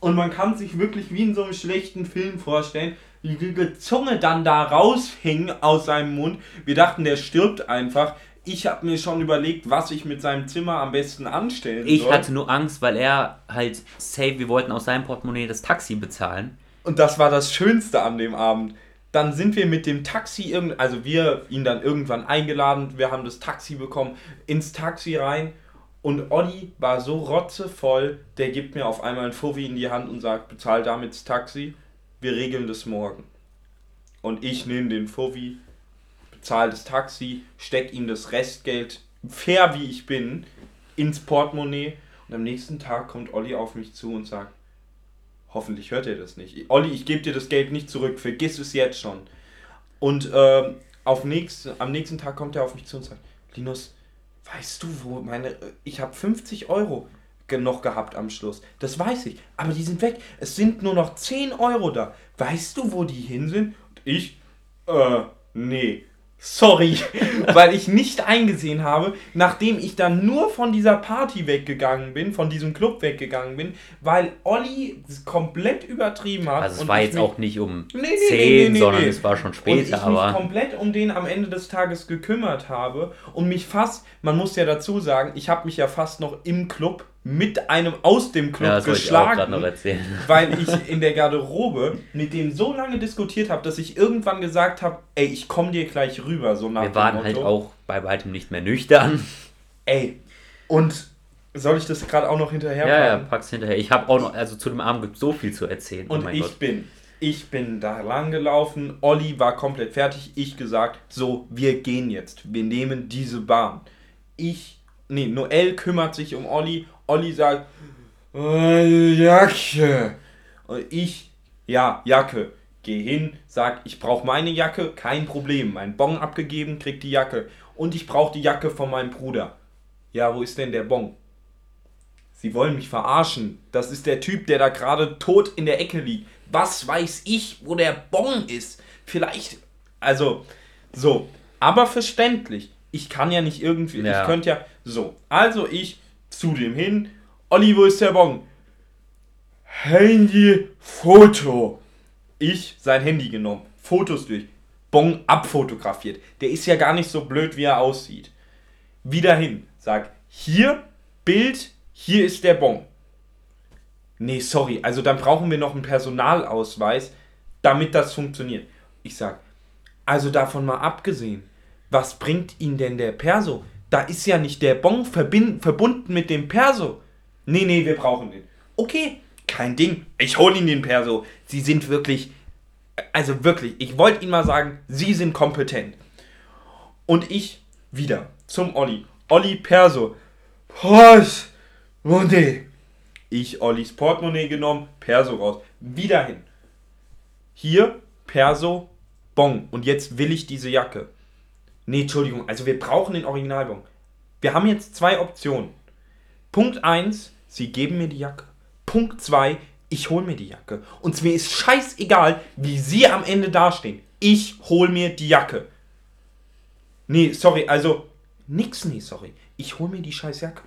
Und man kann sich wirklich wie in so einem schlechten Film vorstellen, wie die Zunge dann da raushing aus seinem Mund. Wir dachten, der stirbt einfach. Ich habe mir schon überlegt, was ich mit seinem Zimmer am besten anstellen ich soll. Ich hatte nur Angst, weil er halt safe, wir wollten aus seinem Portemonnaie das Taxi bezahlen. Und das war das Schönste an dem Abend. Dann sind wir mit dem Taxi, also wir ihn dann irgendwann eingeladen, wir haben das Taxi bekommen, ins Taxi rein und Olli war so rotzevoll, der gibt mir auf einmal ein Fuffi in die Hand und sagt, bezahl damit das Taxi, wir regeln das morgen. Und ich nehme den Fuffi, bezahle das Taxi, steck ihm das Restgeld, fair wie ich bin, ins Portemonnaie. Und am nächsten Tag kommt Olli auf mich zu und sagt, hoffentlich hört er das nicht. Olli, ich gebe dir das Geld nicht zurück, vergiss es jetzt schon. Und äh, auf nächst, am nächsten Tag kommt er auf mich zu und sagt, Linus, weißt du, wo meine. Ich habe 50 Euro noch gehabt am Schluss. Das weiß ich. Aber die sind weg. Es sind nur noch 10 Euro da. Weißt du, wo die hin sind? Und ich, äh, nee. Sorry, weil ich nicht eingesehen habe, nachdem ich dann nur von dieser Party weggegangen bin, von diesem Club weggegangen bin, weil Olli komplett übertrieben hat. Also es war jetzt mich, auch nicht um nee, nee, 10, nee, sondern es war schon später. Und ich aber mich komplett um den am Ende des Tages gekümmert habe und mich fast, man muss ja dazu sagen, ich habe mich ja fast noch im Club mit einem aus dem Club ja, geschlagen, ich weil ich in der Garderobe mit dem so lange diskutiert habe, dass ich irgendwann gesagt habe, ey, ich komme dir gleich rüber, so nach Wir waren halt auch bei weitem nicht mehr nüchtern. Ey, und soll ich das gerade auch noch hinterher Ja, ja, pack's hinterher. Ich habe auch noch, also zu dem Abend gibt so viel zu erzählen. Oh und oh ich Gott. bin, ich bin da lang gelaufen, Olli war komplett fertig, ich gesagt, so, wir gehen jetzt, wir nehmen diese Bahn. Ich, nee, Noel kümmert sich um Olli, Olli sagt, äh, Jacke. Und ich, ja, Jacke. Geh hin, sag, ich brauche meine Jacke, kein Problem. Mein Bon abgegeben, krieg die Jacke. Und ich brauche die Jacke von meinem Bruder. Ja, wo ist denn der Bon? Sie wollen mich verarschen. Das ist der Typ, der da gerade tot in der Ecke liegt. Was weiß ich, wo der Bon ist? Vielleicht, also, so. Aber verständlich. Ich kann ja nicht irgendwie, ja. ich könnte ja, so. Also ich zu dem hin. Olli, wo ist der Bon? Handy, Foto. Ich sein Handy genommen, Fotos durch, Bon abfotografiert. Der ist ja gar nicht so blöd, wie er aussieht. Wieder hin, sag, hier Bild, hier ist der Bon. Nee, sorry, also dann brauchen wir noch einen Personalausweis, damit das funktioniert. Ich sag, also davon mal abgesehen, was bringt Ihnen denn der Perso? Da ist ja nicht der Bon verbunden mit dem Perso. Nee, nee, wir brauchen den. Okay, kein Ding. Ich hole Ihnen den Perso. Sie sind wirklich, also wirklich, ich wollte Ihnen mal sagen, Sie sind kompetent. Und ich wieder zum Olli. Olli Perso. Was? Portemonnaie. Ich Ollis Portemonnaie genommen, Perso raus. Wieder hin. Hier, Perso, Bon. Und jetzt will ich diese Jacke. Nee, Entschuldigung, also wir brauchen den Originalbon. Wir haben jetzt zwei Optionen. Punkt 1, Sie geben mir die Jacke. Punkt 2, ich hole mir die Jacke. Und mir ist scheißegal, wie Sie am Ende dastehen. Ich hole mir die Jacke. Nee, sorry, also nix, nee, sorry. Ich hole mir die scheiß Jacke.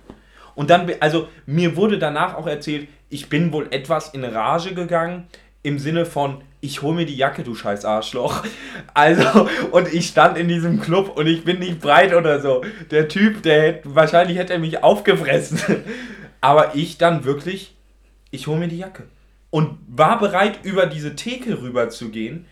Und dann, also mir wurde danach auch erzählt, ich bin wohl etwas in Rage gegangen, im Sinne von, ich hol mir die Jacke, du scheiß Arschloch. Also, und ich stand in diesem Club und ich bin nicht breit oder so. Der Typ, der hätte, wahrscheinlich hätte er mich aufgefressen. Aber ich dann wirklich, ich hol mir die Jacke. Und war bereit, über diese Theke rüber zu gehen.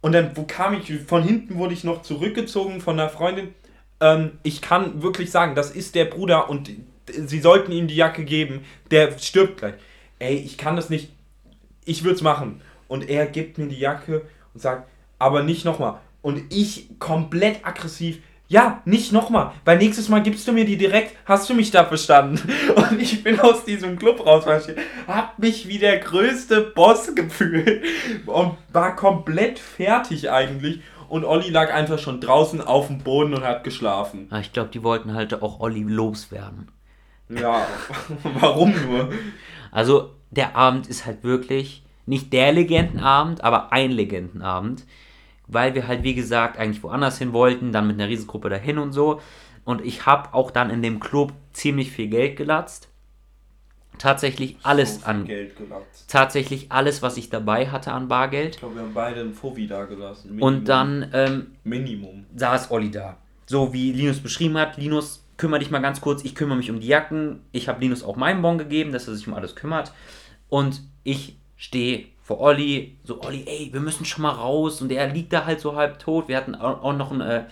Und dann wo kam ich, von hinten wurde ich noch zurückgezogen von einer Freundin. Ähm, ich kann wirklich sagen, das ist der Bruder und sie sollten ihm die Jacke geben. Der stirbt gleich. Ey, ich kann das nicht ich würde es machen. Und er gibt mir die Jacke und sagt, aber nicht nochmal. Und ich komplett aggressiv, ja, nicht nochmal, weil nächstes Mal gibst du mir die direkt, hast du mich da verstanden? Und ich bin aus diesem Club rausmarschiert, hab mich wie der größte Boss gefühlt und war komplett fertig eigentlich. Und Olli lag einfach schon draußen auf dem Boden und hat geschlafen. Ja, ich glaube, die wollten halt auch Olli loswerden. Ja, warum nur? Also, der Abend ist halt wirklich nicht der Legendenabend, aber ein Legendenabend, weil wir halt, wie gesagt, eigentlich woanders hin wollten, dann mit einer Riesengruppe dahin und so. Und ich habe auch dann in dem Club ziemlich viel Geld gelatzt. Tatsächlich alles so an Geld gelatzt. Tatsächlich alles, was ich dabei hatte an Bargeld. Ich glaube, wir haben beide ein Fovi da gelassen. Minimum. Und dann ähm, Minimum. saß Olli da. So wie Linus beschrieben hat. Linus, kümmere dich mal ganz kurz. Ich kümmere mich um die Jacken. Ich habe Linus auch meinen Bon gegeben, dass er sich um alles kümmert. Und ich stehe vor Olli, so Olli, ey, wir müssen schon mal raus. Und er liegt da halt so halb tot. Wir hatten auch noch einen äh,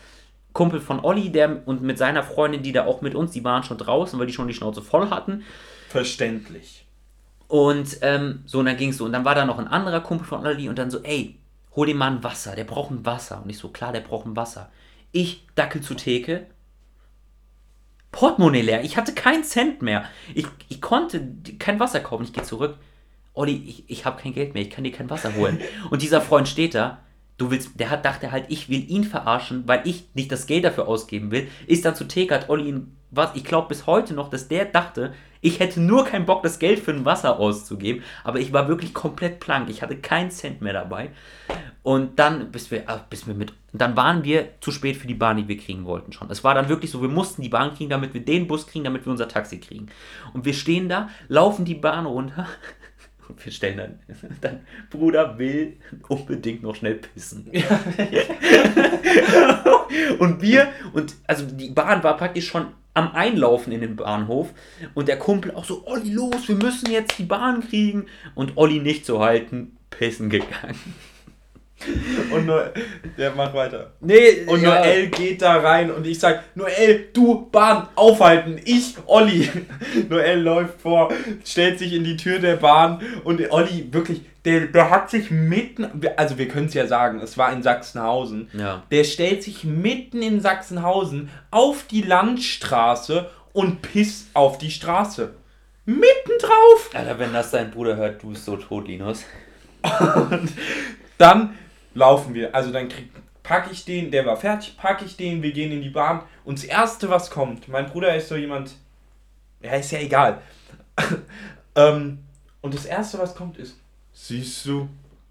Kumpel von Olli, der und mit seiner Freundin, die da auch mit uns, die waren schon draußen, weil die schon die Schnauze voll hatten. Verständlich. Und ähm, so, und dann ging es so. Und dann war da noch ein anderer Kumpel von Olli und dann so, ey, hol dem mal ein Wasser, der braucht ein Wasser. Und ich so, klar, der braucht ein Wasser. Ich dackel zur Theke, Portemonnaie leer. Ich hatte keinen Cent mehr. Ich, ich konnte kein Wasser kaufen. Ich gehe zurück. Olli, ich, ich habe kein Geld mehr, ich kann dir kein Wasser holen. Und dieser Freund steht da, du willst, der hat, dachte halt, ich will ihn verarschen, weil ich nicht das Geld dafür ausgeben will, ist dann zu Theke, hat Olli ihn, was, ich glaube bis heute noch, dass der dachte, ich hätte nur keinen Bock, das Geld für ein Wasser auszugeben, aber ich war wirklich komplett plank, ich hatte keinen Cent mehr dabei. Und dann, bis wir, ah, bis wir mit, dann waren wir zu spät für die Bahn, die wir kriegen wollten schon. Es war dann wirklich so, wir mussten die Bahn kriegen, damit wir den Bus kriegen, damit wir unser Taxi kriegen. Und wir stehen da, laufen die Bahn runter und wir stellen dann, dann Bruder will unbedingt noch schnell pissen. Ja. und wir, und also die Bahn war praktisch schon am Einlaufen in den Bahnhof und der Kumpel auch so, Olli, los, wir müssen jetzt die Bahn kriegen. Und Olli nicht zu halten, pissen gegangen. Und Noel, der macht weiter. Nee, und ja. Noel geht da rein und ich sag, Noel, du Bahn aufhalten, ich, Olli. Noel läuft vor, stellt sich in die Tür der Bahn und Olli wirklich, der, der hat sich mitten, also wir können es ja sagen, es war in Sachsenhausen. Ja. Der stellt sich mitten in Sachsenhausen auf die Landstraße und pisst auf die Straße. Mitten drauf! Alter, wenn das dein Bruder hört, du bist so tot, Linus. Und dann laufen wir. Also dann krieg, packe ich den, der war fertig, packe ich den, wir gehen in die Bahn. Und das Erste, was kommt, mein Bruder ist so jemand, ja, ist ja egal. ähm, und das Erste, was kommt, ist, siehst du,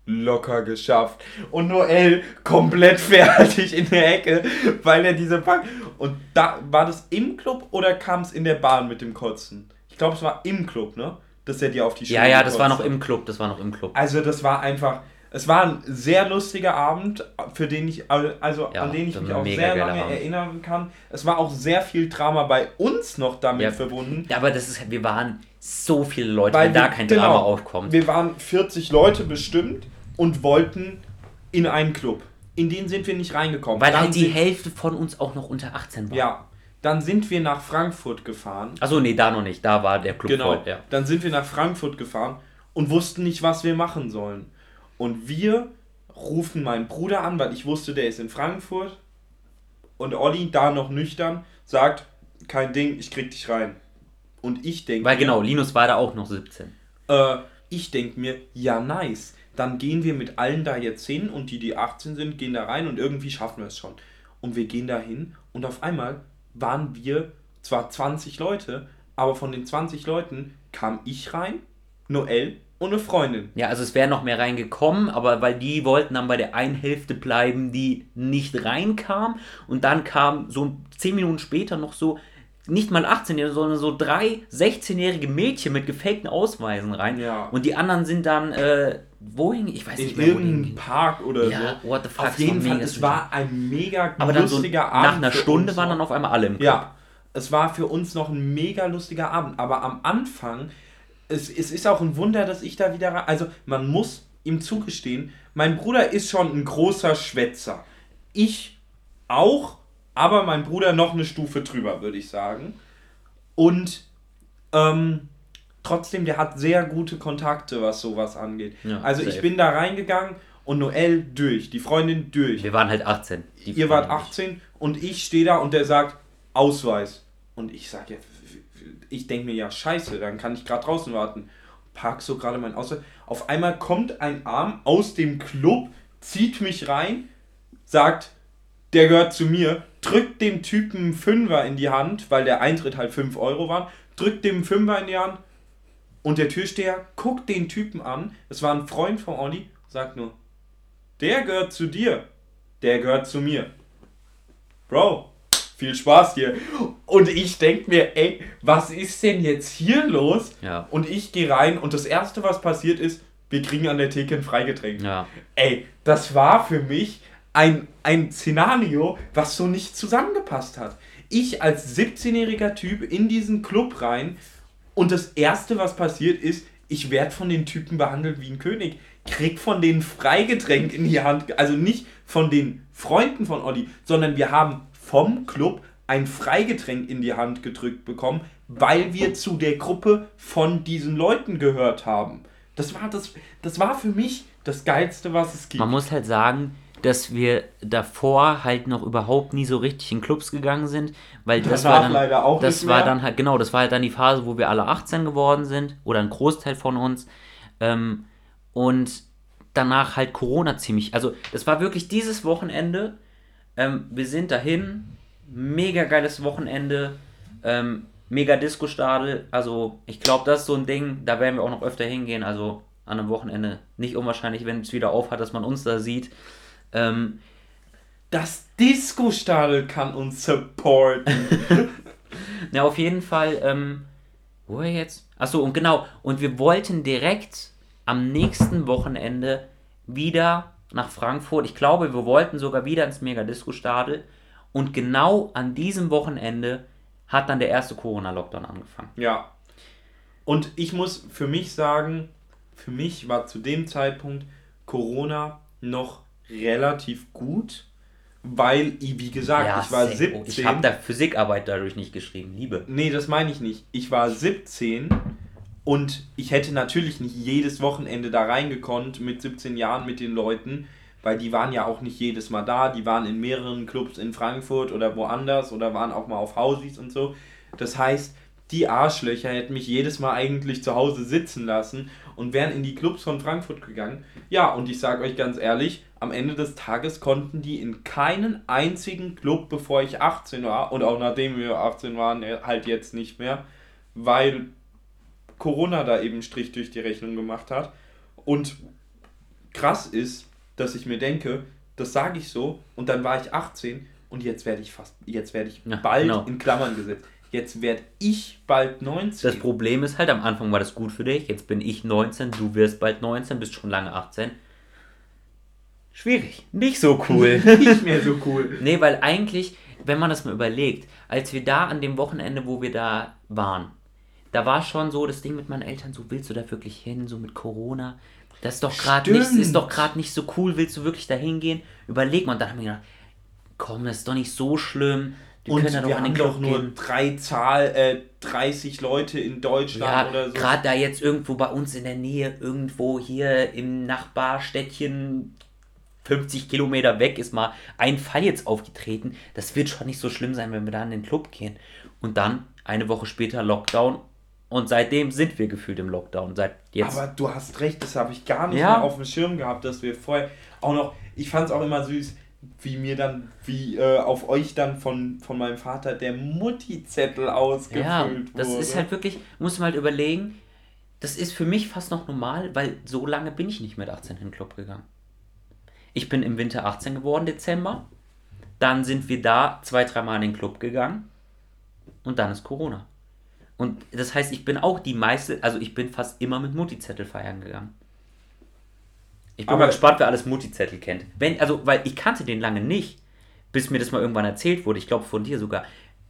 locker geschafft. Und Noel komplett fertig in der Ecke, weil er diese Pack. Und da war das im Club oder kam es in der Bahn mit dem Kotzen? Ich glaube, es war im Club, ne? Dass er dir auf die Schulter Ja, ja, das war noch im Club, das war noch im Club. Also das war einfach, Es war ein sehr lustiger Abend, für den ich, also Ja, an den ich mich auch sehr lange Abend. erinnern kann. Es war auch sehr viel Drama bei uns noch damit Ja. verbunden. Ja, aber das ist, wir waren so viele Leute, Weil wenn da wir- kein genau, Drama aufkommt. Wir waren 40 Leute bestimmt und wollten in einen Club. In den sind wir nicht reingekommen. Weil Dann halt die sind- Hälfte von uns auch noch unter 18 war. Ja, dann sind wir nach Frankfurt gefahren. Achso, nee, da noch nicht. Da war der Club Genau. voll. Ja. Dann sind wir nach Frankfurt gefahren und wussten nicht, was wir machen sollen. Und wir rufen meinen Bruder an, weil ich wusste, der ist in Frankfurt. Und Olli, da noch nüchtern, sagt, kein Ding, ich krieg dich rein. Und ich denke Weil genau, Linus war da auch noch 17. äh, ich denke mir, ja, nice. Dann gehen wir mit allen da jetzt hin und die, die 18 sind, gehen da rein und irgendwie schaffen wir es schon. Und wir gehen da hin und auf einmal waren wir zwar 20 Leute, aber von den 20 Leuten kam ich rein, Noel und eine Freundin. Ja, also es wäre noch mehr reingekommen, aber weil die wollten dann bei der einen Hälfte bleiben, die nicht reinkam. Und dann kam so 10 Minuten später noch so, nicht mal 18-Jährige, sondern so drei 16-jährige Mädchen mit gefakten Ausweisen rein. Ja. Und die anderen sind dann, äh, wohin? Ich weiß nicht In mehr, wohin. irgendeinem. Park oder Ja, so. what the fuck, Auf es jeden war Fall, es war ein mega Aber dann so nach Abend. einer Stunde waren dann auf einmal alle im Club. Ja, es war für uns noch ein mega lustiger Abend. Aber am Anfang, es, es ist auch ein Wunder, dass ich da wieder rein. Also, man muss ihm zugestehen, mein Bruder ist schon ein großer Schwätzer. Ich auch, aber mein Bruder noch eine Stufe drüber, würde ich sagen. Und ähm, trotzdem, der hat sehr gute Kontakte, was sowas angeht. Ja, also, ich safe. bin da reingegangen und Noel durch, die Freundin durch. Wir waren halt 18. Die Ihr wart Freunde nicht. 18 und ich stehe da und der sagt Ausweis. Und ich sage ja, ich denke mir ja, scheiße, dann kann ich gerade draußen warten. Park so gerade meinen Ausweis. Auf einmal kommt ein Arm aus dem Club, zieht mich rein, sagt, der gehört zu mir, drückt dem Typen Fünfer in die Hand, weil der Eintritt halt 5 Euro war, drückt dem Fünfer in die Hand und der Türsteher guckt den Typen an, es war ein Freund von Olli, sagt nur, der gehört zu dir, der gehört zu mir. Bro, viel Spaß hier. Und ich denke mir, ey, was ist denn jetzt hier los? Ja. Und ich gehe rein und das Erste, was passiert ist, wir kriegen an der Theke ein Freigetränk. Ja. Ey, das war für mich ein, ein Szenario, was so nicht zusammengepasst hat. Ich als 17-jähriger Typ in diesen Club rein und das Erste, was passiert ist, ich werde von den Typen behandelt wie ein König. Krieg von denen Freigetränk in die Hand. Also nicht von den Freunden von Olli, sondern wir haben vom Club ein Freigetränk in die Hand gedrückt bekommen, weil wir zu der Gruppe von diesen Leuten gehört haben. Das war, das, das war für mich das Geilste, was es gibt. Man muss halt sagen, dass wir davor halt noch überhaupt nie so richtig in Clubs gegangen sind, weil das Danach war dann leider auch das war dann halt genau, das war halt dann die Phase, wo wir alle 18 geworden sind oder ein Großteil von uns ähm, und danach halt Corona ziemlich, also das war wirklich dieses Wochenende. Ähm, wir sind dahin, mega geiles Wochenende, ähm, mega Disco-Stadel. Also ich glaube, das ist so ein Ding, da werden wir auch noch öfter hingehen. Also an einem Wochenende nicht unwahrscheinlich, wenn es wieder aufhat, dass man uns da sieht. Ähm, Das Disco-Stadel kann uns supporten. Na, auf jeden Fall, ähm, wo er jetzt? Achso, und genau, und wir wollten direkt am nächsten Wochenende wieder nach Frankfurt. Ich glaube, wir wollten sogar wieder ins Mega-Disco-Stadel. Und genau an diesem Wochenende hat dann der erste Corona-Lockdown angefangen. ja. Und ich muss für mich sagen, für mich war zu dem Zeitpunkt Corona noch relativ gut, weil, wie gesagt, ich war sehr 17. gut. Ich habe da Physikarbeit dadurch nicht geschrieben, Liebe. Nee, das meine ich nicht. Ich war 17 und ich hätte natürlich nicht jedes Wochenende da reingekonnt mit 17 Jahren mit den Leuten, weil die waren ja auch nicht jedes Mal da. Die waren in mehreren Clubs in Frankfurt oder woanders oder waren auch mal auf Hausis und so. Das heißt, die Arschlöcher hätten mich jedes Mal eigentlich zu Hause sitzen lassen und wären in die Clubs von Frankfurt gegangen. Ja, und ich sage euch ganz ehrlich, am Ende des Tages konnten die in keinen einzigen Club, bevor ich 18 war und auch nachdem wir 18 waren, halt jetzt nicht mehr, weil Corona da eben Strich durch die Rechnung gemacht hat. Und krass ist, dass ich mir denke, das sage ich so und dann war ich 18 und jetzt werde ich fast, jetzt werde ich Ja, bald genau. in Klammern gesetzt. Jetzt werde ich bald 19. Das Problem ist halt, am Anfang war das gut für dich. Jetzt bin ich 19, du wirst bald 19, bist schon lange 18. schwierig. Nicht so cool. Nicht mehr so cool. nee, weil eigentlich, wenn man das mal überlegt, als wir da an dem Wochenende, wo wir da waren, da war schon so das Ding mit meinen Eltern, so willst du da wirklich hin, so mit Corona? Das ist doch gerade nicht, ist doch gerade nicht so cool, willst du wirklich da hingehen? Überleg mal, und dann haben wir gedacht, komm, das ist doch nicht so schlimm. Wir Und können da doch wir den haben doch Club nur gehen. drei Zahl, äh, 30 Leute in Deutschland Ja, oder so. gerade da jetzt irgendwo bei uns in der Nähe, irgendwo hier im Nachbarstädtchen 50 Kilometer weg ist mal ein Fall jetzt aufgetreten. Das wird schon nicht so schlimm sein, wenn wir da in den Club gehen. Und dann eine Woche später Lockdown. Und seitdem sind wir gefühlt im Lockdown. Seit jetzt. Aber du hast recht, das habe ich gar nicht Ja. mehr auf dem Schirm gehabt, dass wir vorher auch noch. Ich fand es auch immer süß, wie mir dann, wie äh, auf euch dann von, von meinem Vater der Mutti-Zettel ausgefüllt ja, wurde. das ist halt wirklich, muss man halt überlegen, das ist für mich fast noch normal, weil so lange bin ich nicht mit 18 in den Club gegangen. Ich bin im Winter 18 geworden, Dezember. Dann sind wir da zwei, dreimal in den Club gegangen. Und dann ist Corona. Und das heißt, ich bin auch die meiste, also ich bin fast immer mit Mutti-Zettel feiern gegangen. Ich bin Aber- mal gespannt, wer alles Mutti-Zettel kennt. Wenn, also, weil ich kannte den lange nicht, bis mir das mal irgendwann erzählt wurde. Ich glaube von dir sogar.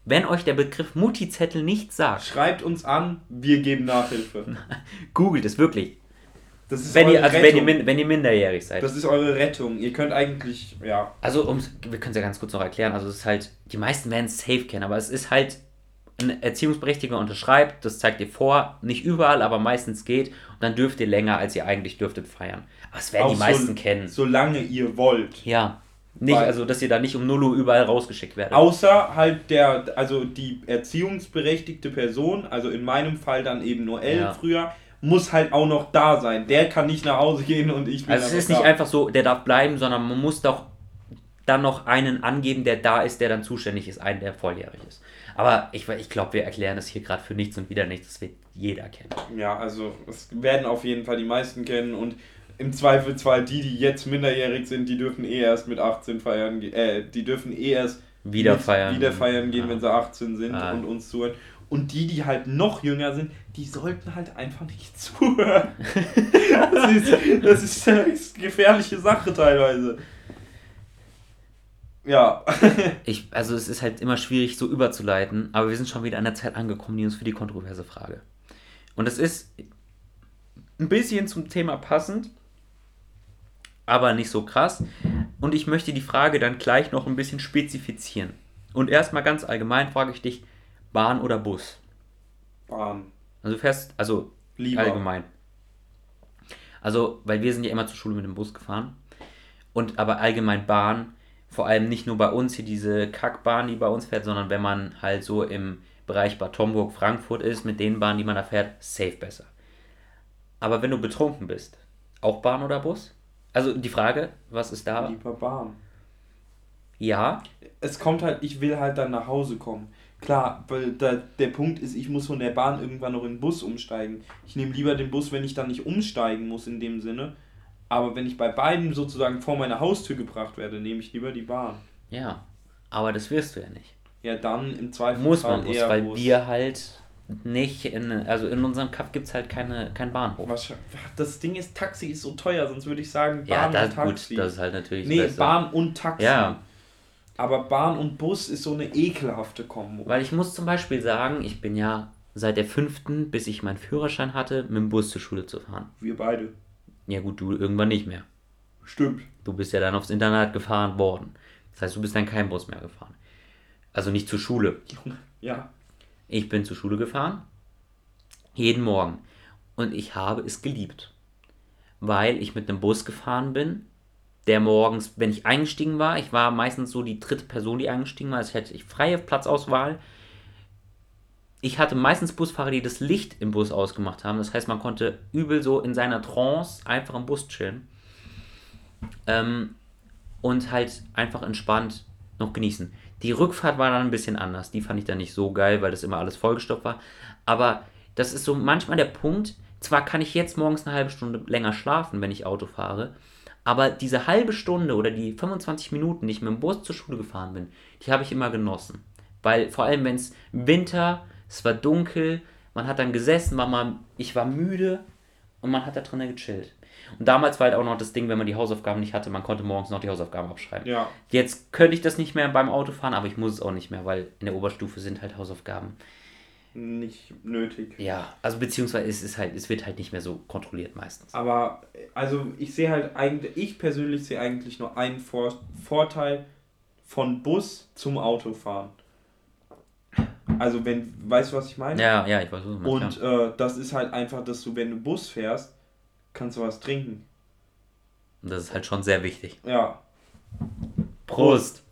Wenn euch der Begriff Mutti-Zettel nicht sagt, Schreibt uns an, wir geben Nachhilfe. googelt es wirklich. Das ist Wenn eure ihr, also wenn ihr, wenn ihr minderjährig seid. das ist eure Rettung. Ihr könnt eigentlich, ja. Also, um's, wir können es ja ganz kurz noch erklären. Also, es ist halt, die meisten werden es safe kennen, aber es ist halt, ein Erziehungsberechtigter unterschreibt, das zeigt ihr vor, nicht überall, aber meistens geht. Und dann dürft ihr länger, als ihr eigentlich dürftet, feiern. Aber es werden Auch die meisten so, kennen. Solange ihr wollt. Ja. Nicht, Weil- also, dass ihr da nicht um 0 Uhr überall rausgeschickt werdet. Außer halt der, also die erziehungsberechtigte Person, also in meinem Fall dann eben nur elf Ja. früher, muss halt auch noch da sein. Der kann nicht nach Hause gehen und ich bin Also, es ist nicht da. einfach so, der darf bleiben, sondern man muss doch dann noch einen angeben, der da ist, der dann zuständig ist, einen, der volljährig ist. Aber ich, ich glaube, wir erklären das hier gerade für nichts und wieder nichts. Das wird jeder kennen. Ja, also es werden auf jeden Fall die meisten kennen und im Zweifelsfall die, die jetzt minderjährig sind, die dürfen eh erst mit 18 feiern, ge- äh, die dürfen eh erst Wieder feiern. wieder feiern gehen, Ja. wenn sie 18 sind Ah. und uns zuhören. Und die, die halt noch jünger sind, die sollten halt einfach nicht zuhören. das, ist, das ist eine gefährliche Sache teilweise. Ja. Ich, also es ist halt immer schwierig so überzuleiten, aber wir sind schon wieder an der Zeit angekommen, die uns für die kontroverse Frage. Und es ist ein bisschen zum Thema passend, aber nicht so krass. Und ich möchte die Frage dann gleich noch ein bisschen spezifizieren. Und erstmal ganz allgemein frage ich dich, Bahn oder Bus? Bahn. Also du fährst, also Lieber. allgemein. Also, weil wir sind ja immer zur Schule mit dem Bus gefahren. Und aber allgemein Bahn, vor allem nicht nur bei uns hier diese Kackbahn, die bei uns fährt, sondern wenn man halt so im Bereich Bad Homburg, Frankfurt ist, mit den Bahnen, die man da fährt, safe besser. Aber wenn du betrunken bist, auch Bahn oder Bus? Also die Frage, was ist da? Lieber Bahn. Ja, es kommt halt, ich will halt dann nach Hause kommen. Klar, weil da, der Punkt ist, ich muss von der Bahn irgendwann noch in den Bus umsteigen. Ich nehme lieber den Bus, wenn ich dann nicht umsteigen muss in dem Sinne. Aber wenn ich bei beiden sozusagen vor meine Haustür gebracht werde, nehme ich lieber die Bahn. ja. Aber das wirst du ja nicht. Ja, dann im Zweifel Muss man eher weil Bus. wir halt nicht in, also in unserem Kaff gibt es halt keine, keinen Bahnhof. Wahrscheinlich- Das Ding ist, Taxi ist so teuer, sonst würde ich sagen Bahn Ja, das, und Taxi. gut, das ist halt natürlich nee, besser. Bahn und Taxi. Ja. Aber Bahn und Bus ist so eine ekelhafte Kombo. Weil ich muss zum Beispiel sagen, ich bin ja seit der fünften, bis ich meinen Führerschein hatte, mit dem Bus zur Schule zu fahren. Wir beide. Ja gut, du irgendwann nicht mehr. Stimmt. Du bist ja dann aufs Internat gefahren worden. Das heißt, du bist dann kein Bus mehr gefahren. Also nicht zur Schule. Ja. Ich bin zur Schule gefahren. Jeden Morgen. Und ich habe es geliebt. Weil ich mit einem Bus gefahren bin, der morgens, wenn ich eingestiegen war, ich war meistens so die dritte Person, die eingestiegen war, also ich hatte ich freie Platzauswahl. Ich hatte meistens Busfahrer, die das Licht im Bus ausgemacht haben. Das heißt, man konnte übel so in seiner Trance einfach im Bus chillen. Ähm, und halt einfach entspannt noch genießen. Die Rückfahrt war dann ein bisschen anders. Die fand ich dann nicht so geil, weil das immer alles vollgestopft war. Aber das ist so manchmal der Punkt. Zwar kann ich jetzt morgens eine halbe Stunde länger schlafen, wenn ich Auto fahre, aber diese halbe Stunde oder die 25 Minuten, die ich mit dem Bus zur Schule gefahren bin, die habe ich immer genossen. Weil vor allem, wenn es Winter, es war dunkel, man hat dann gesessen, war mal, ich war müde und man hat da drinnen gechillt. Und damals war halt auch noch das Ding, wenn man die Hausaufgaben nicht hatte, man konnte morgens noch die Hausaufgaben abschreiben. Ja. Jetzt könnte ich das nicht mehr beim Autofahren, aber ich muss es auch nicht mehr, weil in der Oberstufe sind halt Hausaufgaben. Nicht nötig. Ja, also beziehungsweise es ist halt, es wird halt nicht mehr so kontrolliert meistens. Aber also ich sehe halt eigentlich, ich persönlich sehe eigentlich nur einen Vor Vorteil von Bus zum Autofahren. Also wenn, weißt du, was ich meine? Ja, ja, ich weiß, was du meinst. Und äh, das ist halt einfach, dass du, wenn du Bus fährst, kannst du was trinken. Und das ist halt schon sehr wichtig. Ja. Prost.